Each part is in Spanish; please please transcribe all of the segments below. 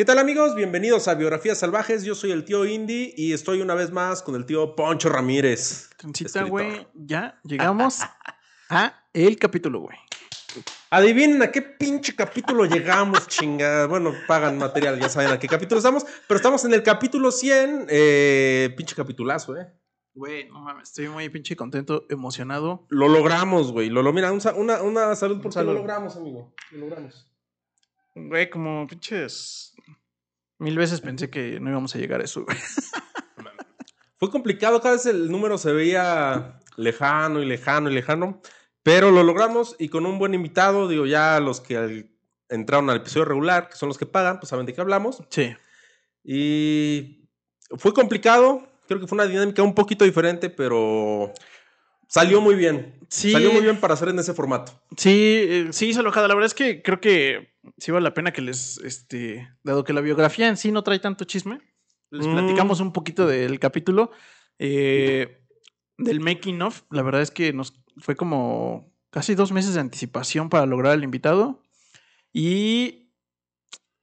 ¿Qué tal amigos? Bienvenidos a Biografías Salvajes. Yo soy el tío Indy y estoy una vez más con el tío Poncho Ramírez. Escritor. güey. Ya llegamos a el capítulo, güey. Adivinen a qué pinche capítulo llegamos, chingada. Bueno, pagan material, ya saben a qué capítulo estamos. Pero estamos en el capítulo 100. Eh, pinche capitulazo, ¿eh? Güey, no mames, estoy muy pinche contento, emocionado. Lo logramos, güey. Lo, lo, mira, un una, una salud porque salud. lo logramos, amigo. Lo logramos. Güey, como pinches. Mil veces pensé que no íbamos a llegar a eso, güey. Fue complicado, cada vez el número se veía lejano y lejano y lejano, pero lo logramos y con un buen invitado, digo, ya los que entraron al episodio regular, que son los que pagan, pues saben de qué hablamos. Sí. Y fue complicado, creo que fue una dinámica un poquito diferente, pero salió muy bien. Sí. Salió muy bien para hacer en ese formato. Sí, eh, sí hizo enojada. La verdad es que creo que sí vale la pena que les, este, dado que la biografía en sí no trae tanto chisme, les Mm. platicamos un poquito del capítulo, eh, del making of. La verdad es que nos fue como casi dos meses de anticipación para lograr el invitado. Y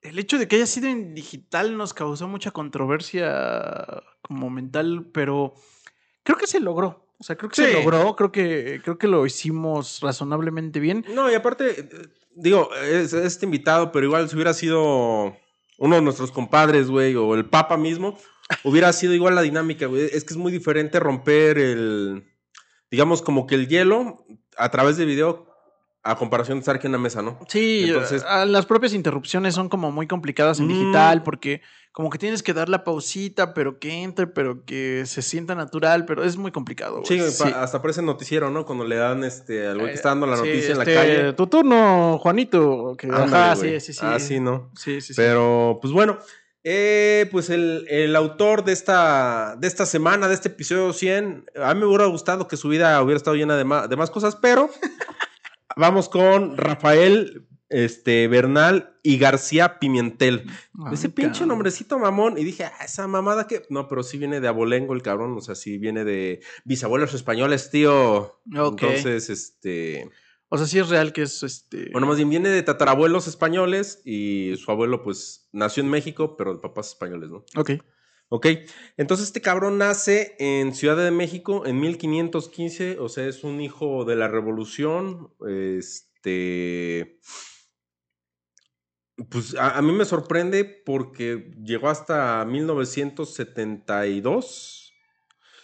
el hecho de que haya sido en digital nos causó mucha controversia como mental, pero creo que se logró. O sea, creo que se logró, creo que, creo que lo hicimos razonablemente bien. No, y aparte, eh, digo, es este invitado, pero igual si hubiera sido uno de nuestros compadres, güey, o el Papa mismo, hubiera sido igual la dinámica, güey. Es que es muy diferente romper el, digamos, como que el hielo a través de video a comparación de estar aquí en la mesa, ¿no? Sí, Entonces- a- las propias interrupciones son como muy complicadas en Mm. digital porque como que tienes que dar la pausita, pero que entre, pero que se sienta natural, pero es muy complicado. Sí, pa- hasta parece noticiero, ¿no? Cuando le dan este, al güey que está dando la Sí, noticia en la este, calle. Tu turno, Juanito. Que, Ándale, ajá, güey. sí, sí, sí. Ah, sí, ¿no? Sí, sí, sí. Pero, pues bueno, eh, pues el, el autor de esta, de esta semana, de este episodio 100, a mí me hubiera gustado que su vida hubiera estado llena de más, de más cosas, pero vamos con Rafael este, Bernal y García Pimentel. Ay, Ese pinche cabrón. nombrecito mamón. Y dije, ah, esa mamada que. No, pero sí viene de abolengo el cabrón. O sea, sí viene de bisabuelos españoles, tío. Ok. Entonces, este. O sea, sí es real que es este. Bueno, más bien viene de tatarabuelos españoles y su abuelo, pues, nació en México, pero de papás españoles, ¿no? Ok. Ok. Entonces, este cabrón nace en Ciudad de México en 1515, o sea, es un hijo de la revolución. Este. Pues a, a mí me sorprende porque llegó hasta 1972.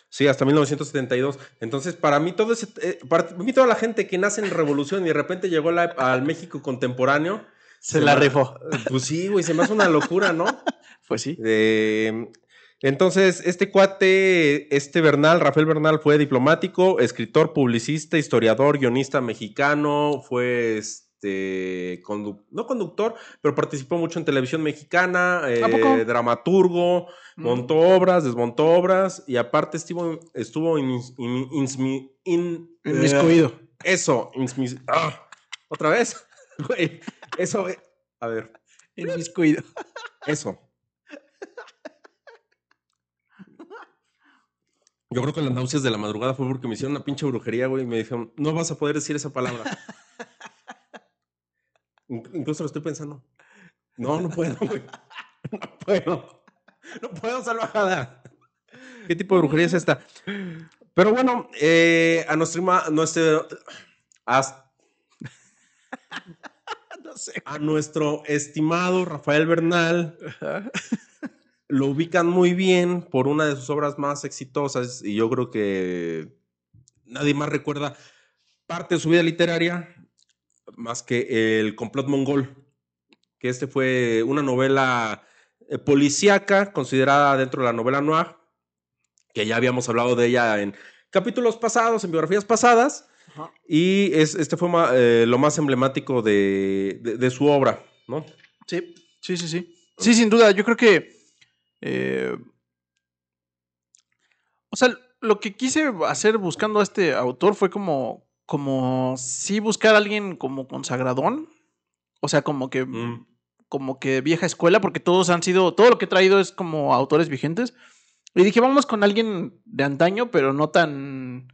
Sí, hasta 1972. Entonces, para mí, todo ese, eh, para mí, toda la gente que nace en revolución y de repente llegó la- al México contemporáneo. Se la rifó. Pues sí, güey, se me hace una locura, ¿no? Pues sí. Eh, entonces, este cuate, este Bernal, Rafael Bernal, fue diplomático, escritor, publicista, historiador, guionista mexicano, fue este, condu- no conductor, pero participó mucho en televisión mexicana, eh, dramaturgo, Mm. montó obras, desmontó obras, y aparte estuvo, estuvo in- in- Inmiscuido. eso, insmis- ah, otra vez, güey, eso, eh, a ver, Inmiscuido. eso. Yo creo que las náuseas de la madrugada fue porque me hicieron una pinche brujería, güey, y me dijeron, no vas a poder decir esa palabra. In- Incluso lo estoy pensando. No, no puedo, güey. No puedo. No puedo, salvajada. ¿Qué tipo de brujería es esta? Pero bueno, eh, a nuestro, nuestro a, No sé. a nuestro estimado Rafael Bernal lo ubican muy bien por una de sus obras más exitosas y yo creo que nadie más recuerda parte de su vida literaria más que El complot mongol, que este fue una novela eh, policíaca considerada dentro de la novela noir, que ya habíamos hablado de ella en capítulos pasados, en biografías pasadas, Ajá. y es, este fue eh, lo más emblemático de, de- de su obra, ¿no? Sí, sí, sí, sí. Sí, sin duda. Yo creo que. Eh, o sea, lo que quise hacer buscando a este autor fue como. Como sí buscar a alguien como consagradón. O sea, como que. Mm. Como que vieja escuela, porque todos han sido. Todo lo que he traído es como autores vigentes. Y dije, vamos con alguien de antaño, pero no tan.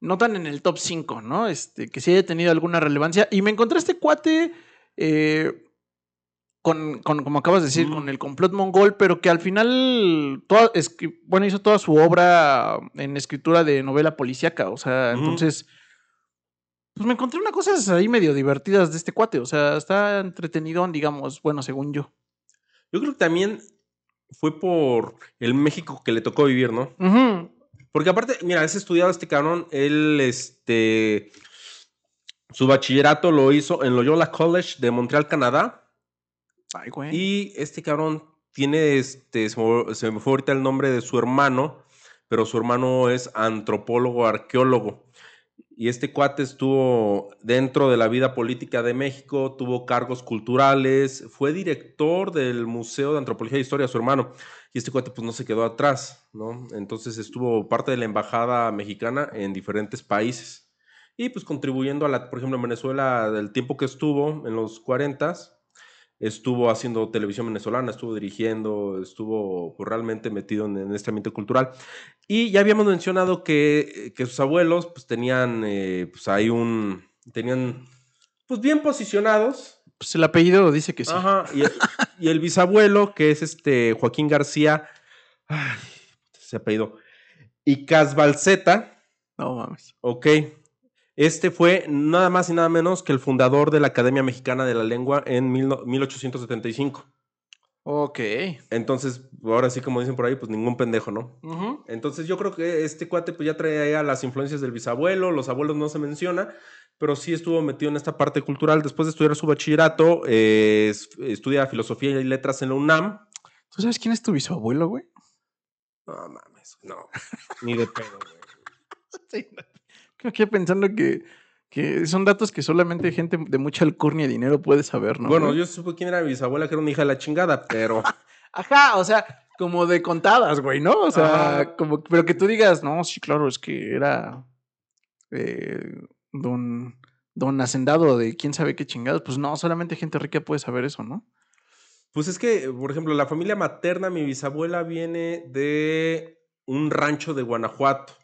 No tan en el top 5, ¿no? Este, que sí haya tenido alguna relevancia. Y me encontré este cuate. eh, con, con, como acabas de decir, con el complot mongol, pero que al final, toda, bueno, hizo toda su obra en escritura de novela policíaca, o sea, entonces, pues me encontré unas cosas ahí medio divertidas de este cuate, o sea, está entretenido, digamos, bueno, según yo. Yo creo que también fue por el México que le tocó vivir, ¿no? Porque aparte, mira, es estudiado este cabrón, él, este, su bachillerato lo hizo en Loyola College de Montreal, Canadá. Y este cabrón tiene, este, se me fue ahorita el nombre de su hermano, pero su hermano es antropólogo, arqueólogo. Y este cuate estuvo dentro de la vida política de México, tuvo cargos culturales, fue director del Museo de Antropología e Historia, su hermano. Y este cuate pues no se quedó atrás, ¿no? Entonces estuvo parte de la embajada mexicana en diferentes países. Y pues contribuyendo a la, por ejemplo, en Venezuela, del tiempo que estuvo, en los 40 estuvo haciendo televisión venezolana, estuvo dirigiendo, estuvo pues, realmente metido en, este ambiente cultural. Y ya habíamos mencionado que, que sus abuelos pues tenían, eh, pues ahí un, tenían, pues bien posicionados. Pues el apellido dice que sí. Ajá, y el, bisabuelo, que es este Joaquín García, ay, ese apellido, y Casbalceta. No mames. Ok. Este fue nada más y nada menos que el fundador de la Academia Mexicana de la Lengua en 1875. Ok. Entonces, ahora sí, como dicen por ahí, pues ningún pendejo, ¿no? Entonces, yo creo que este cuate pues ya traía las influencias del bisabuelo, los abuelos no se menciona, pero sí estuvo metido en esta parte cultural. Después de estudiar su bachillerato, eh, estudia filosofía y letras en la UNAM. ¿Tú sabes quién es tu bisabuelo, güey? No mames, no. Ni de pedo, güey. Sí, aquí pensando que, que son datos que solamente gente de mucha alcurnia y dinero puede saber, ¿no? Bueno, yo supe quién era mi bisabuela, que era una hija de la chingada, pero. Ajá, o sea, como de contadas, güey, ¿no? O sea, como, pero que tú digas, no, sí, claro, es que era eh, don, don hacendado de quién sabe qué chingados. Pues no, solamente gente rica puede saber eso, ¿no? Pues es que, por ejemplo, la familia materna, mi bisabuela viene de un rancho de Guanajuato.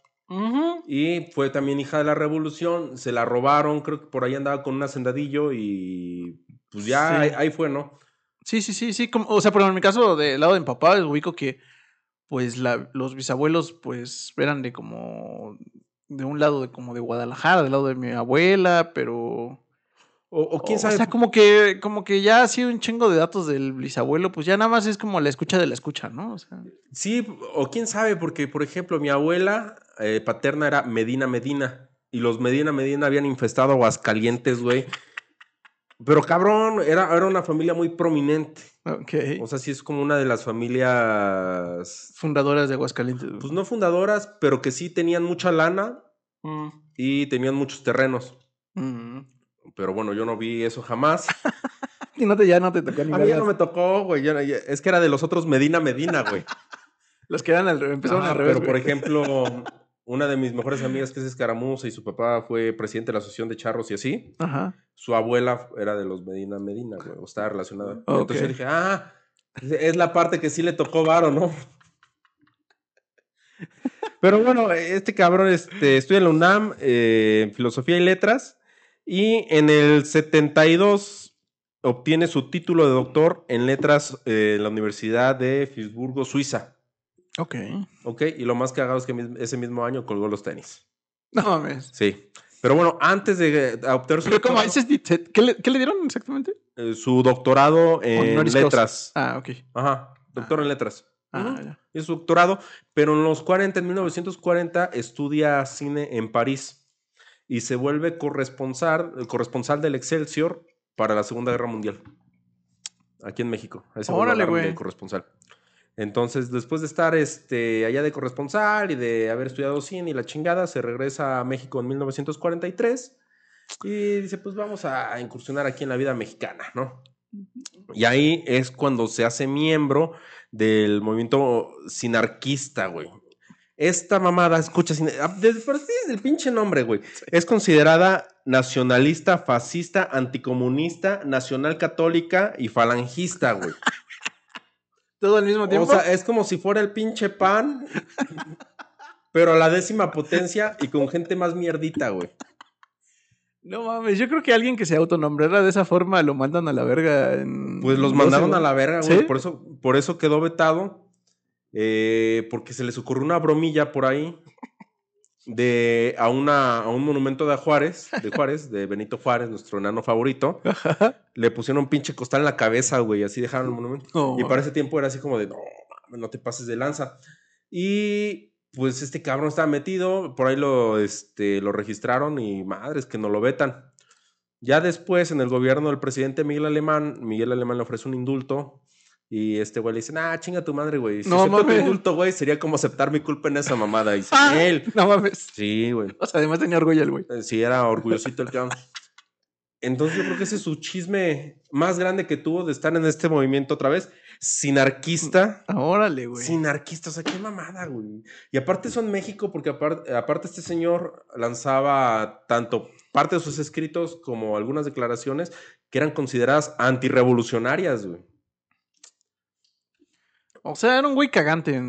Y fue también hija de la revolución, se la robaron, creo que por ahí andaba con un hacendadillo y pues ya ahí, fue, ¿no? Sí, sí, sí, sí, como, o sea, pero en mi caso del lado de mi papá, ubico que pues la, los bisabuelos pues eran de como de un lado de como de Guadalajara, del lado de mi abuela, pero o, quién sabe. O sea, como que, como que ya ha sido un chingo de datos del bisabuelo, pues ya nada más es como la escucha de la escucha, ¿no? O sea. Sí, o quién sabe, porque por ejemplo, mi abuela eh, paterna era Medina Medina. Y los Medina Medina habían infestado Aguascalientes, güey. Pero cabrón, era, era una familia muy prominente. Ok. O sea, sí es como una de las familias. Fundadoras de Aguascalientes. Pues no fundadoras, pero que sí tenían mucha lana mm. y tenían muchos terrenos. Mm. Pero bueno, yo no vi eso jamás. y no te, ya no te tocó ni A mí ya no me tocó, güey. es que era de los otros Medina Medina, güey. los que eran al, empezaron al revés. Pero, por ejemplo, una de mis mejores amigas, que es Escaramuza, y su papá fue presidente de la Asociación de Charros y así. Ajá. Su abuela era de los Medina Medina, güey. O estaba relacionada. Entonces yo dije, ah, es la parte que sí le tocó varo, ¿no? Pero bueno, este cabrón este, estudia en la UNAM, eh, Filosofía y Letras. Y en el 72 obtiene su título de doctor en letras eh, en la Universidad de Fisburgo, Suiza. Ok. Ok, y lo más cagado es que ese mismo año colgó los tenis. No mames. Sí. Pero bueno, antes de obtener su doctorado, ¿Qué, le, dieron exactamente? Eh, su doctorado en letras. Ah, ok. Ajá, doctor en letras. Ah, ya. Es su doctorado, pero en los 40, en 1940, estudia cine en París y se vuelve corresponsal, corresponsal del Excelsior para la Segunda Guerra Mundial. Aquí en México. Órale, güey. corresponsal. Entonces, después de estar este, allá de corresponsal y de haber estudiado cine y la chingada, se regresa a México en 1943 y dice, pues vamos a incursionar aquí en la vida mexicana, ¿no? Y ahí es cuando se hace miembro del movimiento sinarquista, güey. Esta mamada, escucha, ah, desde, desde el pinche nombre, güey. Es considerada nacionalista, fascista, anticomunista, nacional católica y falangista, güey. ¿Todo al mismo tiempo? O sea, es como si fuera el pinche pan, pero a la décima potencia y con gente más mierdita, güey. No mames, yo creo que alguien que se autonombrara de esa forma lo mandan a la verga. En Pues los 12 mandaron a la verga, güey. ¿Sí? Por, eso, por eso quedó vetado. Eh, porque se les ocurrió una bromilla por ahí de a, una, a un monumento de Juárez, de Juárez, de Benito Juárez, nuestro enano favorito. Le pusieron un pinche costal en la cabeza, güey. Así dejaron el monumento. No, Y para ese tiempo era así como de, no, no te pases de lanza. Y pues este cabrón estaba metido, por ahí lo, este, lo registraron y madres que no lo vetan. Ya después, en el gobierno del presidente Miguel Alemán, Miguel Alemán le ofrece un indulto y este güey le dice, ah, chinga tu madre, güey. Si No mames. indulto, güey, sería como aceptar mi culpa en esa mamada. Y dice, Ah. él. No mames. Sí, güey. O sea, además tenía orgullo el güey. Eh, Sí, era orgullosito el cabrón. Entonces yo creo que ese es su chisme más grande que tuvo de estar en este movimiento otra vez. Sinarquista. Ah, Órale, güey. Sinarquista, o sea, qué mamada, güey. Y aparte son México porque aparte, aparte este señor lanzaba tanto parte de sus escritos como algunas declaraciones que eran consideradas antirrevolucionarias, güey. O sea, era un güey cagante.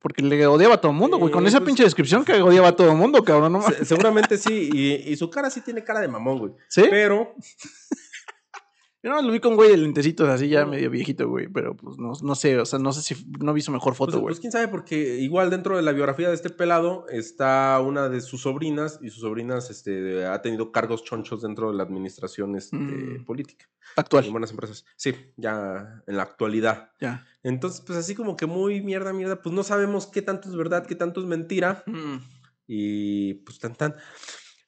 Porque le odiaba a todo el mundo, güey. Con esa pues- pinche descripción que odiaba a todo el mundo, cabrón. No. Se- seguramente sí, y, y su cara sí tiene cara de mamón, güey. ¿Sí? Pero Yo no lo vi con güey de lentecitos así ya medio viejito, güey. Pero pues no, no sé, o sea, no sé si no vi su mejor foto, Pues, güey. pues, quién sabe, porque igual dentro de la biografía de este pelado está una de sus sobrinas, y sus sobrinas este, ha tenido cargos chonchos dentro de la administración este, Mm. política. Actual. En buenas empresas. Sí, ya en la actualidad. Ya. Entonces, pues así como que muy mierda, mierda, pues no sabemos qué tanto es verdad, qué tanto es mentira. Mm. Y pues tan tan.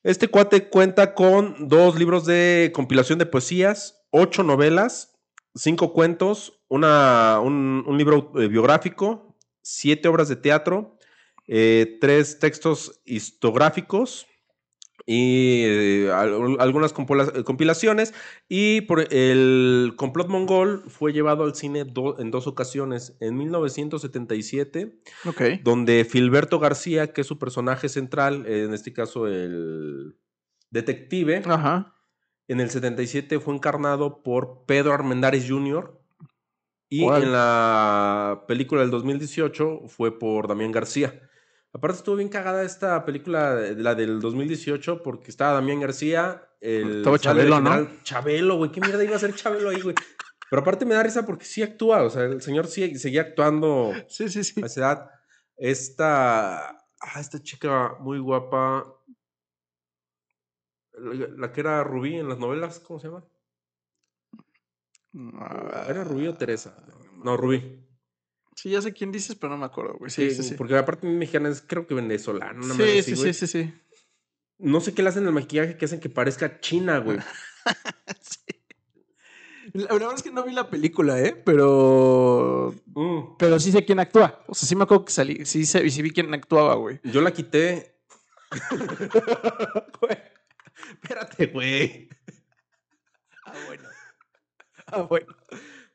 Este cuate cuenta con dos libros de compilación de poesías, ocho novelas, cinco cuentos, una, un, un libro eh, biográfico, siete obras de teatro, eh, tres textos histográficos y eh, al- algunas compilaciones. Y por el complot mongol fue llevado al cine do- en dos ocasiones, en 1977 Ok. donde Filberto García, que es su personaje central, en este caso el detective, Ajá. En el 77 fue encarnado por Pedro Armendáriz Jr. Y en la película del 2018 fue por Damián García. Aparte estuvo bien cagada esta película, la del 2018, porque estaba Damián García, el Estaba Chabelo, ¿no? Chabelo, güey, qué mierda iba a ser Chabelo ahí, güey. Pero aparte me da risa porque sí actúa, o sea, el señor sí, seguía actuando Sí, sí, sí. a esa edad. Esta, ah, esta chica muy guapa, la, la que era Rubí en las novelas, ¿cómo se llama? Ah, ¿Era Rubí o Teresa? No, Rubí. Sí, ya sé quién dices, pero no me acuerdo, güey. Sí, sí, sí. Porque aparte mexicana es creo que venezolana. una Sí, madre sí, güey. sí, sí, sí. No sé qué le hacen el maquillaje que hacen que parezca china, güey. La verdad es que no vi la película, ¿eh? Pero. Mm. Pero sí sé quién actúa. O sea, sí me acuerdo que salí. Sí, sé- sí vi quién actuaba, güey. Yo la quité. Güey, Espérate, güey. Ah, bueno. Ah, bueno.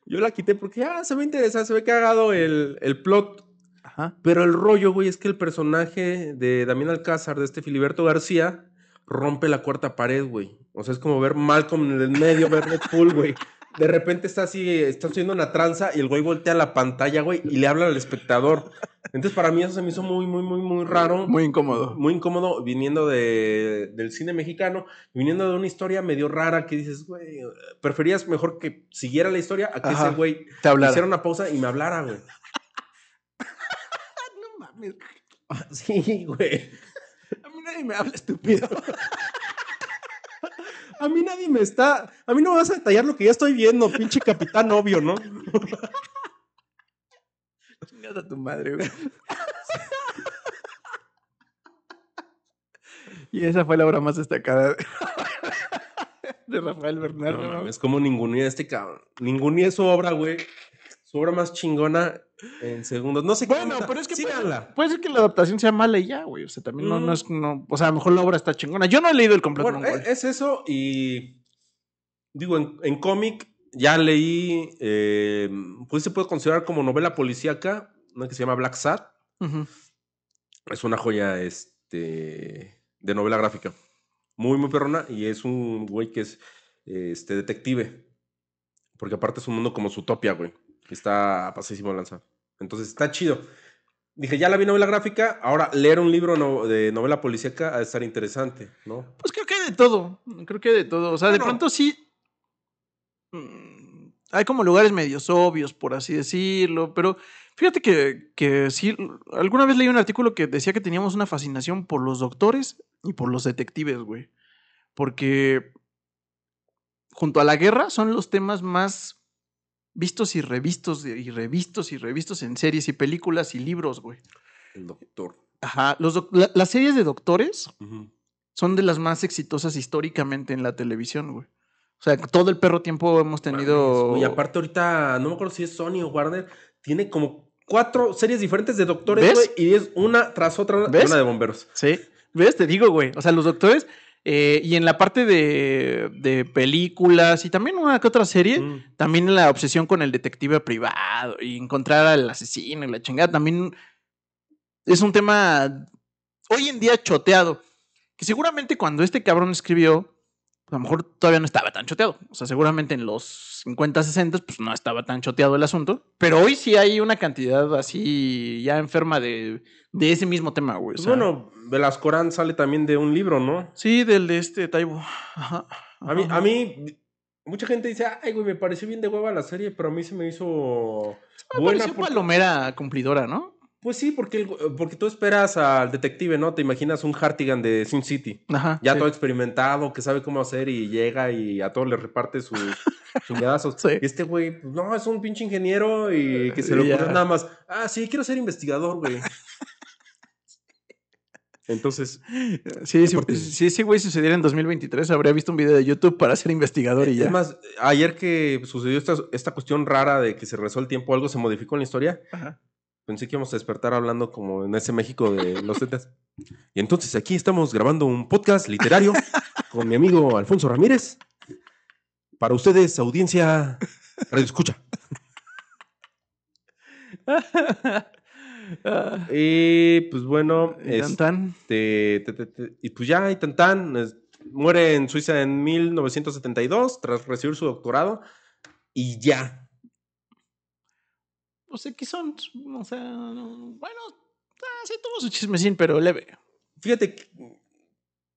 Yo la quité porque ah, se ve interesante, se ve cagado el, el plot. Ajá. Pero el rollo, güey, es que el personaje de Damián Alcázar, de este Filiberto García, rompe la cuarta pared, güey. O sea, es como ver Malcolm en el medio, ver Deadpool, güey. De repente está así, está haciendo una tranza y el güey voltea la pantalla, güey, y le habla al espectador. Entonces, para mí eso se me hizo muy, muy, muy, muy raro. Muy incómodo. Muy incómodo viniendo de, del cine mexicano, viniendo de una historia medio rara que dices, güey, preferías mejor que siguiera la historia a que Ajá. ese güey Te hiciera una pausa y me hablara, güey. No mames. Sí, güey. A mí nadie me habla estúpido. A mí nadie me está. A mí no me vas a detallar lo que ya estoy viendo, pinche capitán obvio, ¿no? Chingas a tu madre, güey. Y esa fue la obra más destacada de, Rafael Bernal. No mames, como ningunía este cabrón. Ningunía es su obra, güey. Su obra más chingona en segundos. No sé qué. Bueno, pero es que puede, puede ser que la adaptación sea mala y ya, güey. O sea, también no, no Mm. es. No, o sea, a lo mejor la obra está chingona. Yo no he leído el complot Bueno, es, es eso y. Digo, en, en cómic ya leí. eh, pues se puede considerar como novela policíaca, una que se llama Black Sat. Ujú. Es una joya este, de novela gráfica. Muy, muy perrona. Y es un güey que es este, detective. Porque aparte es un mundo como Zootopia, güey. Está pasísimo de lanzar. Entonces está chido. dije, ya la vi novela gráfica, ahora leer un libro no- de novela policíaca ha de estar interesante, ¿no? Pues creo que hay de todo. Creo que hay de todo. O sea, de pronto sí. mm, Hay como lugares medios obvios, por así decirlo. Pero fíjate que, que sí. Alguna vez leí un artículo que decía que teníamos una fascinación por los doctores y por los detectives, güey. Porque junto a la guerra son los temas más vistos y revistos y revistos y revistos en series y películas y libros, güey. El doctor. Ajá. Los doc- la- las series de doctores son de las más exitosas históricamente en la televisión, güey. O sea, todo el perro tiempo hemos tenido. Y aparte ahorita, no me acuerdo si es Sony o Warner, tiene como cuatro series diferentes de doctores, güey, y es una tras otra, ¿Ves? una de bomberos. Sí. ¿Ves? Te digo, güey. O sea, los doctores. Eh, y en la parte de, de películas y también una que otra serie, Mm. también la obsesión con el detective privado y encontrar al asesino y la chingada, también es un tema hoy en día choteado. Que seguramente cuando este cabrón escribió, a lo mejor todavía no estaba tan choteado. O sea, seguramente en los 50, 60, pues no estaba tan choteado el asunto. Pero hoy sí hay una cantidad así ya enferma de, de ese mismo tema, güey. o sea, bueno, Velascorán sale también de un libro, ¿no? Sí, del de este Taibo. Ajá. A mí, a mí, mucha gente dice, ay, güey, me pareció bien de hueva la serie, pero a mí se me hizo Me buena. pareció porque- palomera cumplidora, ¿no? Pues sí, porque, el- porque tú esperas al detective, ¿no? Te imaginas un Hartigan de Sin City. Ajá. Ya sí. todo experimentado, que sabe cómo hacer y llega y a todos le reparte sus chingadazos. Sí. Y este güey, pues no, es un pinche ingeniero y que se le ocurre nada más. Ah, sí, quiero ser investigador, güey. Entonces, Sí, sí, Aparte- si ese güey sucediera en 2023, habría visto un video de YouTube para ser investigador y ya. es más, ayer que sucedió esta, esta cuestión rara de que se rezó el tiempo, algo se modificó en la historia. Ajá. Pensé que íbamos a despertar hablando como en ese México de los 70. Y entonces aquí estamos grabando un podcast literario con mi amigo Alfonso Ramírez. Para ustedes, audiencia, radio escucha. Y pues bueno, y tan, tan. este, te- te- te- y pues ya, y tan tan, es- muere en Suiza en 1972 tras recibir su doctorado. Y ya. Pues X son, o sea, no- bueno, ah, sí tuvo su chismecín, pero leve. Fíjate, que-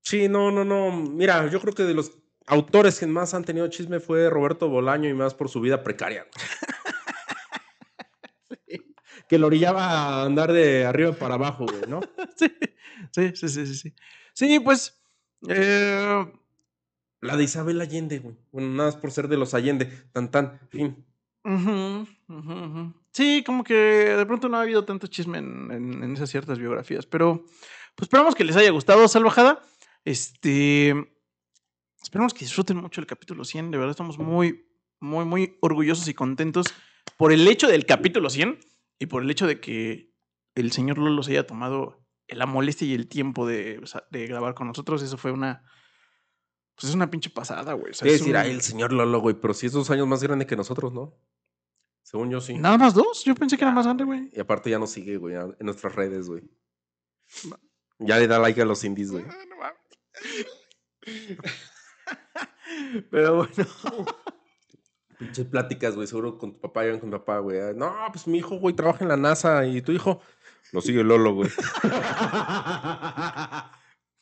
sí, no, no, no. Mira, yo creo que de los autores que más han tenido chisme fue Roberto Bolaño y más por su vida precaria. Que lo orillaba a andar de arriba para abajo, güey, ¿no? Sí, sí, sí, sí, sí. Sí, Sí, pues, eh, La de Isabel Allende, güey. Bueno, nada más por ser de los Allende. Tan, tan, fin. Sí, como que de pronto no ha habido tanto chisme en, en- en esas ciertas biografías, pero pues esperamos que les haya gustado, Salvajada. Este, esperamos que disfruten mucho el capítulo 100, de verdad estamos muy, muy, muy orgullosos y contentos por el hecho del capítulo 100 y por el hecho de que el señor Lolo se haya tomado la molestia y el tiempo de, grabar con nosotros. Eso fue una. Pues es una pinche pasada, güey. O sea, Es decir, un- ay, el señor Lolo, güey, pero sí es dos años más grande que nosotros, ¿no? Según yo, sí. Nada más dos. Yo pensé que era más grande, güey. Y aparte ya nos sigue, güey, en nuestras redes, güey. Ya le da like a los indies, güey. Pero bueno. Pinches pláticas, güey, seguro con tu papá, llegan con tu papá, güey. No, pues mi hijo, güey, trabaja en la NASA y tu hijo lo sigue Lolo, güey.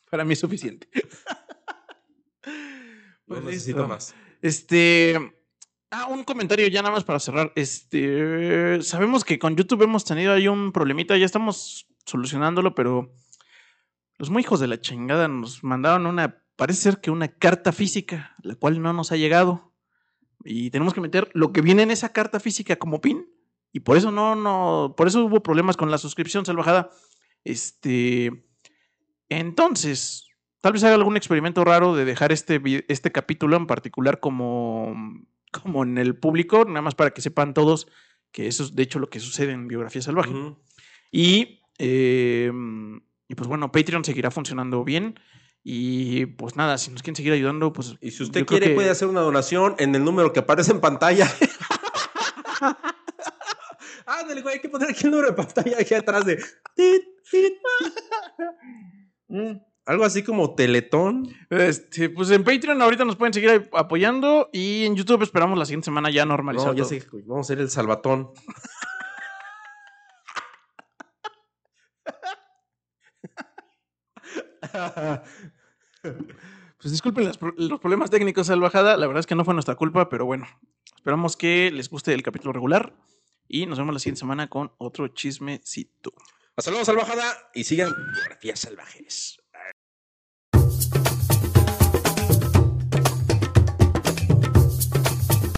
Para mí es suficiente. No Pues necesito listo. más. Este. Ah, un comentario ya nada más para cerrar. Este. Sabemos que con YouTube hemos tenido ahí un problemita, ya estamos solucionándolo, pero los muy hijos de la chingada nos mandaron una. Parece ser que una carta física, la cual no nos ha llegado. Y tenemos que meter lo que viene en esa carta física como pin. Y por eso no, no. Por eso hubo problemas con la suscripción salvajada. Este. Entonces, tal vez haga algún experimento raro de dejar este, este capítulo en particular como, como en el público, nada más para que sepan todos que eso es de hecho lo que sucede en Biografía Salvaje. Y, eh, y pues bueno, Patreon seguirá funcionando bien. Y pues nada, si nos quieren seguir ayudando, pues. Y si usted quiere, que- puede hacer una donación en el número que aparece en pantalla. Ándale, güey, hay que poner aquí el número de pantalla aquí atrás de. Algo así como Teletón. Este, pues en Patreon ahorita nos pueden seguir apoyando y en YouTube esperamos la siguiente semana ya normalizar. No, ya sé, vamos a ser el salvatón. pues disculpen los problemas técnicos Salvajada, la verdad es que no fue nuestra culpa, pero bueno, esperamos que les guste el capítulo regular y nos vemos la siguiente semana con otro chismecito. Hasta luego, Salvajada, y sigan Biografías Salvajes.